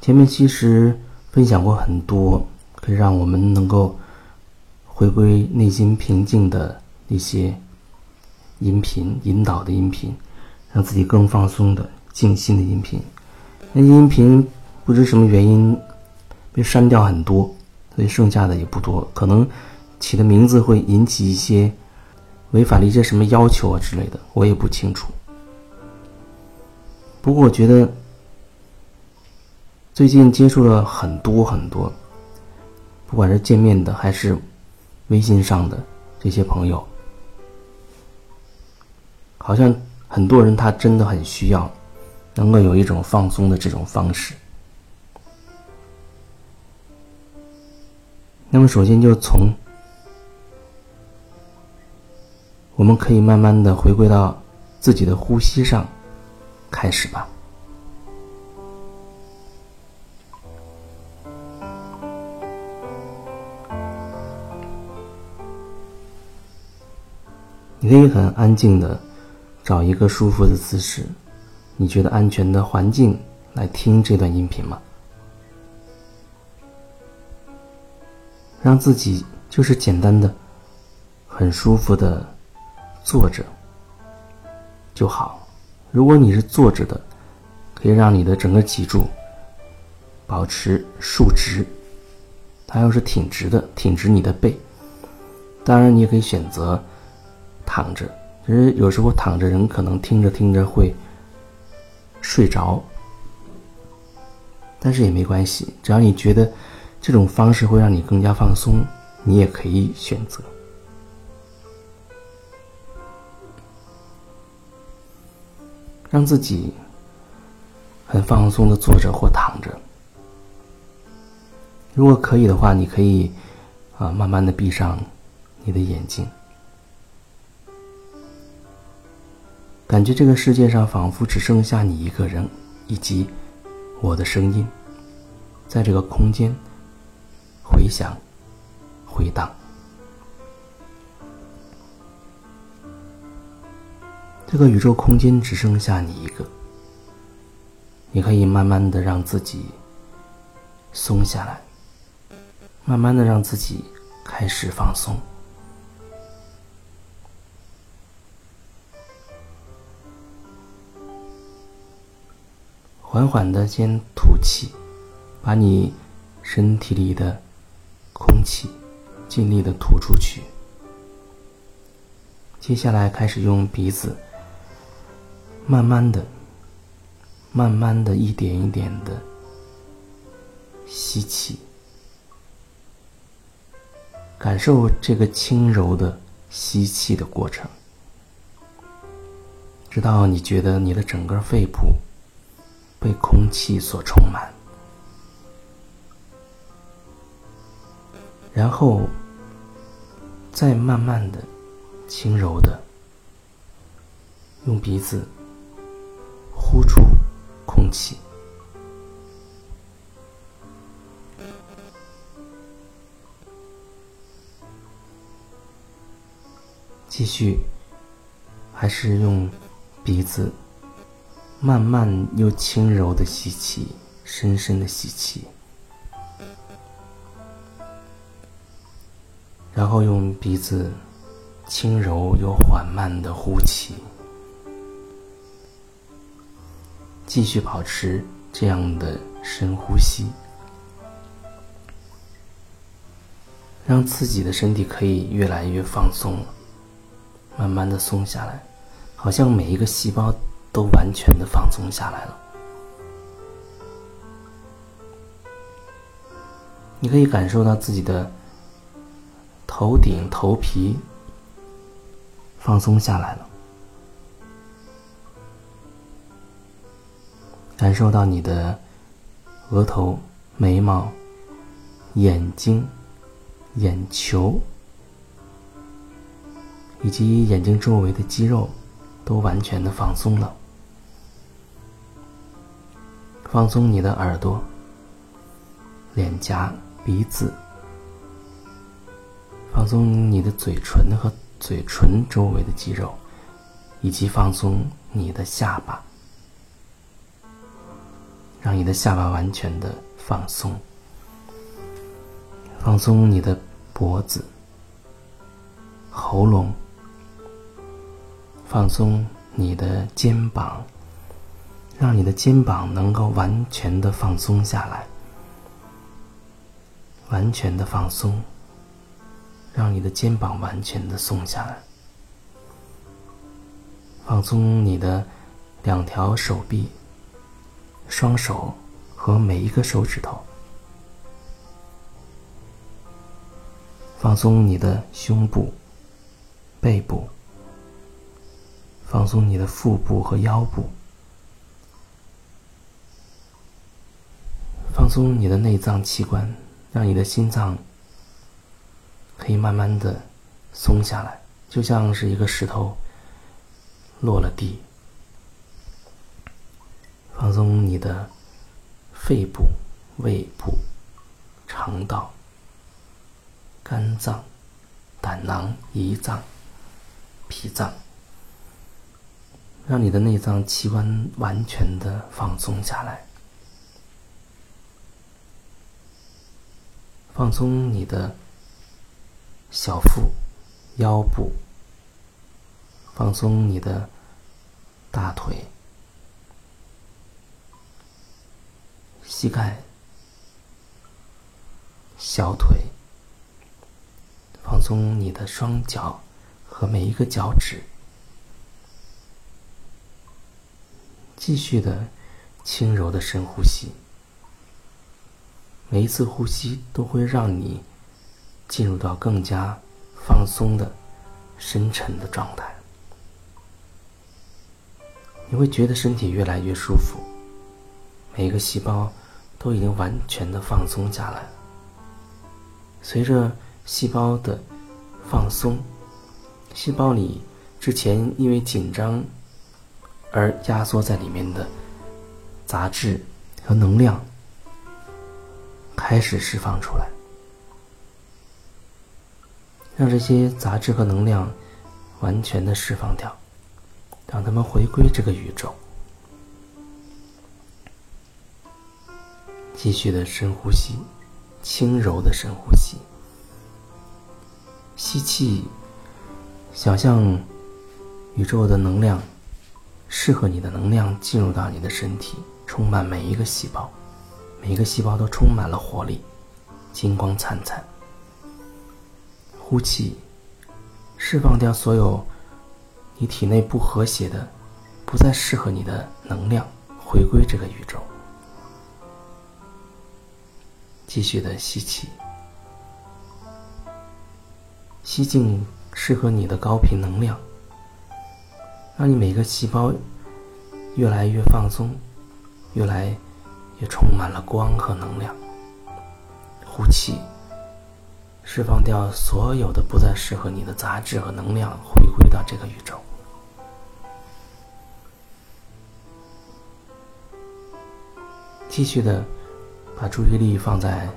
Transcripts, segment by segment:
前面其实分享过很多可以让我们能够回归内心平静的一些音频引导的音频，让自己更放松的静心的音频。那音频不知什么原因被删掉很多，所以剩下的也不多。可能起的名字会引起一些违反了一些什么要求啊之类的，我也不清楚。不过我觉得最近接触了很多很多，不管是见面的还是微信上的这些朋友，好像很多人他真的很需要能够有一种放松的这种方式。那么首先就从我们可以慢慢的回归到自己的呼吸上。开始吧。可以很安静的找一个舒服的姿势，你觉得安全的环境来听这段音频吗？让自己就是简单的、很舒服的坐着就好。如果你是坐着的，可以让你的整个脊柱保持竖直；它要是挺直的，挺直你的背。当然，你也可以选择躺着。其实有时候躺着人可能听着听着会睡着，但是也没关系，只要你觉得这种方式会让你更加放松，你也可以选择。让自己很放松的坐着或躺着。如果可以的话，你可以啊慢慢的闭上你的眼睛，感觉这个世界上仿佛只剩下你一个人，以及我的声音，在这个空间回响、回荡。这个宇宙空间只剩下你一个，你可以慢慢的让自己松下来，慢慢的让自己开始放松，缓缓的先吐气，把你身体里的空气尽力的吐出去，接下来开始用鼻子。慢慢的，慢慢的一点一点的吸气，感受这个轻柔的吸气的过程，直到你觉得你的整个肺部被空气所充满，然后再慢慢的、轻柔的用鼻子。呼出空气，继续，还是用鼻子慢慢又轻柔的吸气，深深的吸气，然后用鼻子轻柔又缓慢的呼气。继续保持这样的深呼吸，让自己的身体可以越来越放松，慢慢的松下来，好像每一个细胞都完全的放松下来了。你可以感受到自己的头顶、头皮放松下来了。感受到你的额头、眉毛、眼睛、眼球以及眼睛周围的肌肉都完全的放松了。放松你的耳朵、脸颊、鼻子，放松你的嘴唇和嘴唇周围的肌肉，以及放松你的下巴。让你的下巴完全的放松，放松你的脖子、喉咙，放松你的肩膀，让你的肩膀能够完全的放松下来，完全的放松，让你的肩膀完全的松下来。放松你的两条手臂、双手和每一个手指头。放松你的胸部、背部。放松你的腹部和腰部。放松你的内脏器官，让你的心脏可以慢慢的松下来，就像是一个石头。落了地，放松你的肺部、胃部、肠道、肝脏、胆囊、胰脏、脾脏，让你的内脏器官完全的放松下来，放松你的小腹、腰部。放松你的大腿、膝盖、小腿，放松你的双脚和每一个脚趾，继续的轻柔的深呼吸。每一次呼吸都会让你进入到更加放松的深沉的状态。你会觉得身体越来越舒服，每一个细胞都已经完全的放松下来。随着细胞的放松，细胞里之前因为紧张而压缩在里面的杂质和能量开始释放出来，让这些杂质和能量完全的释放掉。让他们回归这个宇宙，继续的深呼吸，轻柔的深呼吸。吸气，想象宇宙的能量，适合你的能量进入到你的身体，充满每一个细胞，每个细胞都充满了活力，金光灿灿。呼气，释放掉所有。你体内不和谐的、不再适合你的能量，回归这个宇宙。继续的吸气，吸进适合你的高频能量，让你每个细胞越来越放松，越来也充满了光和能量。呼气，释放掉所有的不再适合你的杂质和能量，回归到这个宇宙。继续的，把注意力放在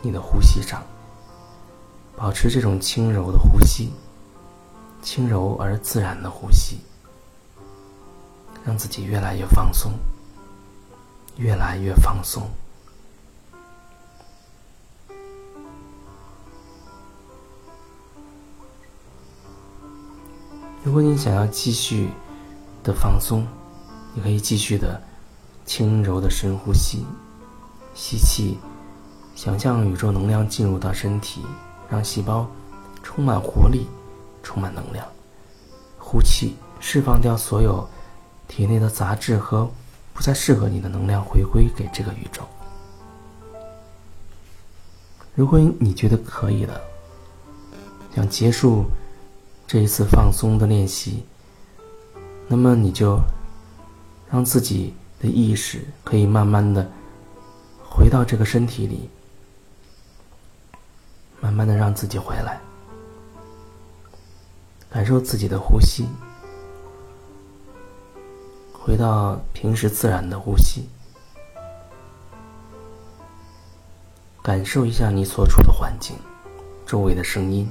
你的呼吸上，保持这种轻柔的呼吸，轻柔而自然的呼吸，让自己越来越放松，越来越放松。如果你想要继续的放松，你可以继续的。轻柔的深呼吸，吸气，想象宇宙能量进入到身体，让细胞充满活力，充满能量。呼气，释放掉所有体内的杂质和不再适合你的能量，回归给这个宇宙。如果你觉得可以了，想结束这一次放松的练习，那么你就让自己。的意识可以慢慢的回到这个身体里，慢慢的让自己回来，感受自己的呼吸，回到平时自然的呼吸，感受一下你所处的环境，周围的声音，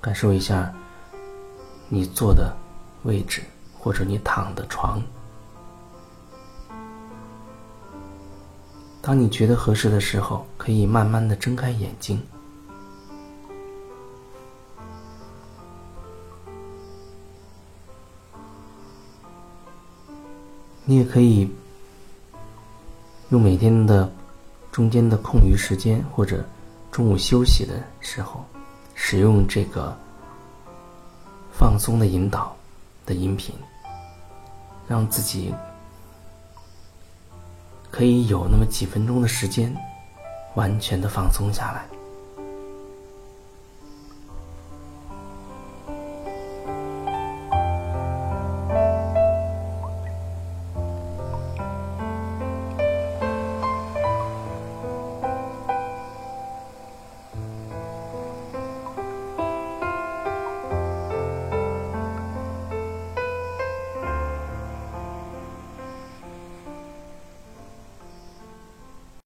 感受一下你坐的位置或者你躺的床。当你觉得合适的时候，可以慢慢的睁开眼睛。你也可以用每天的中间的空余时间，或者中午休息的时候，使用这个放松的引导的音频，让自己可以有那么几分钟的时间，完全的放松下来。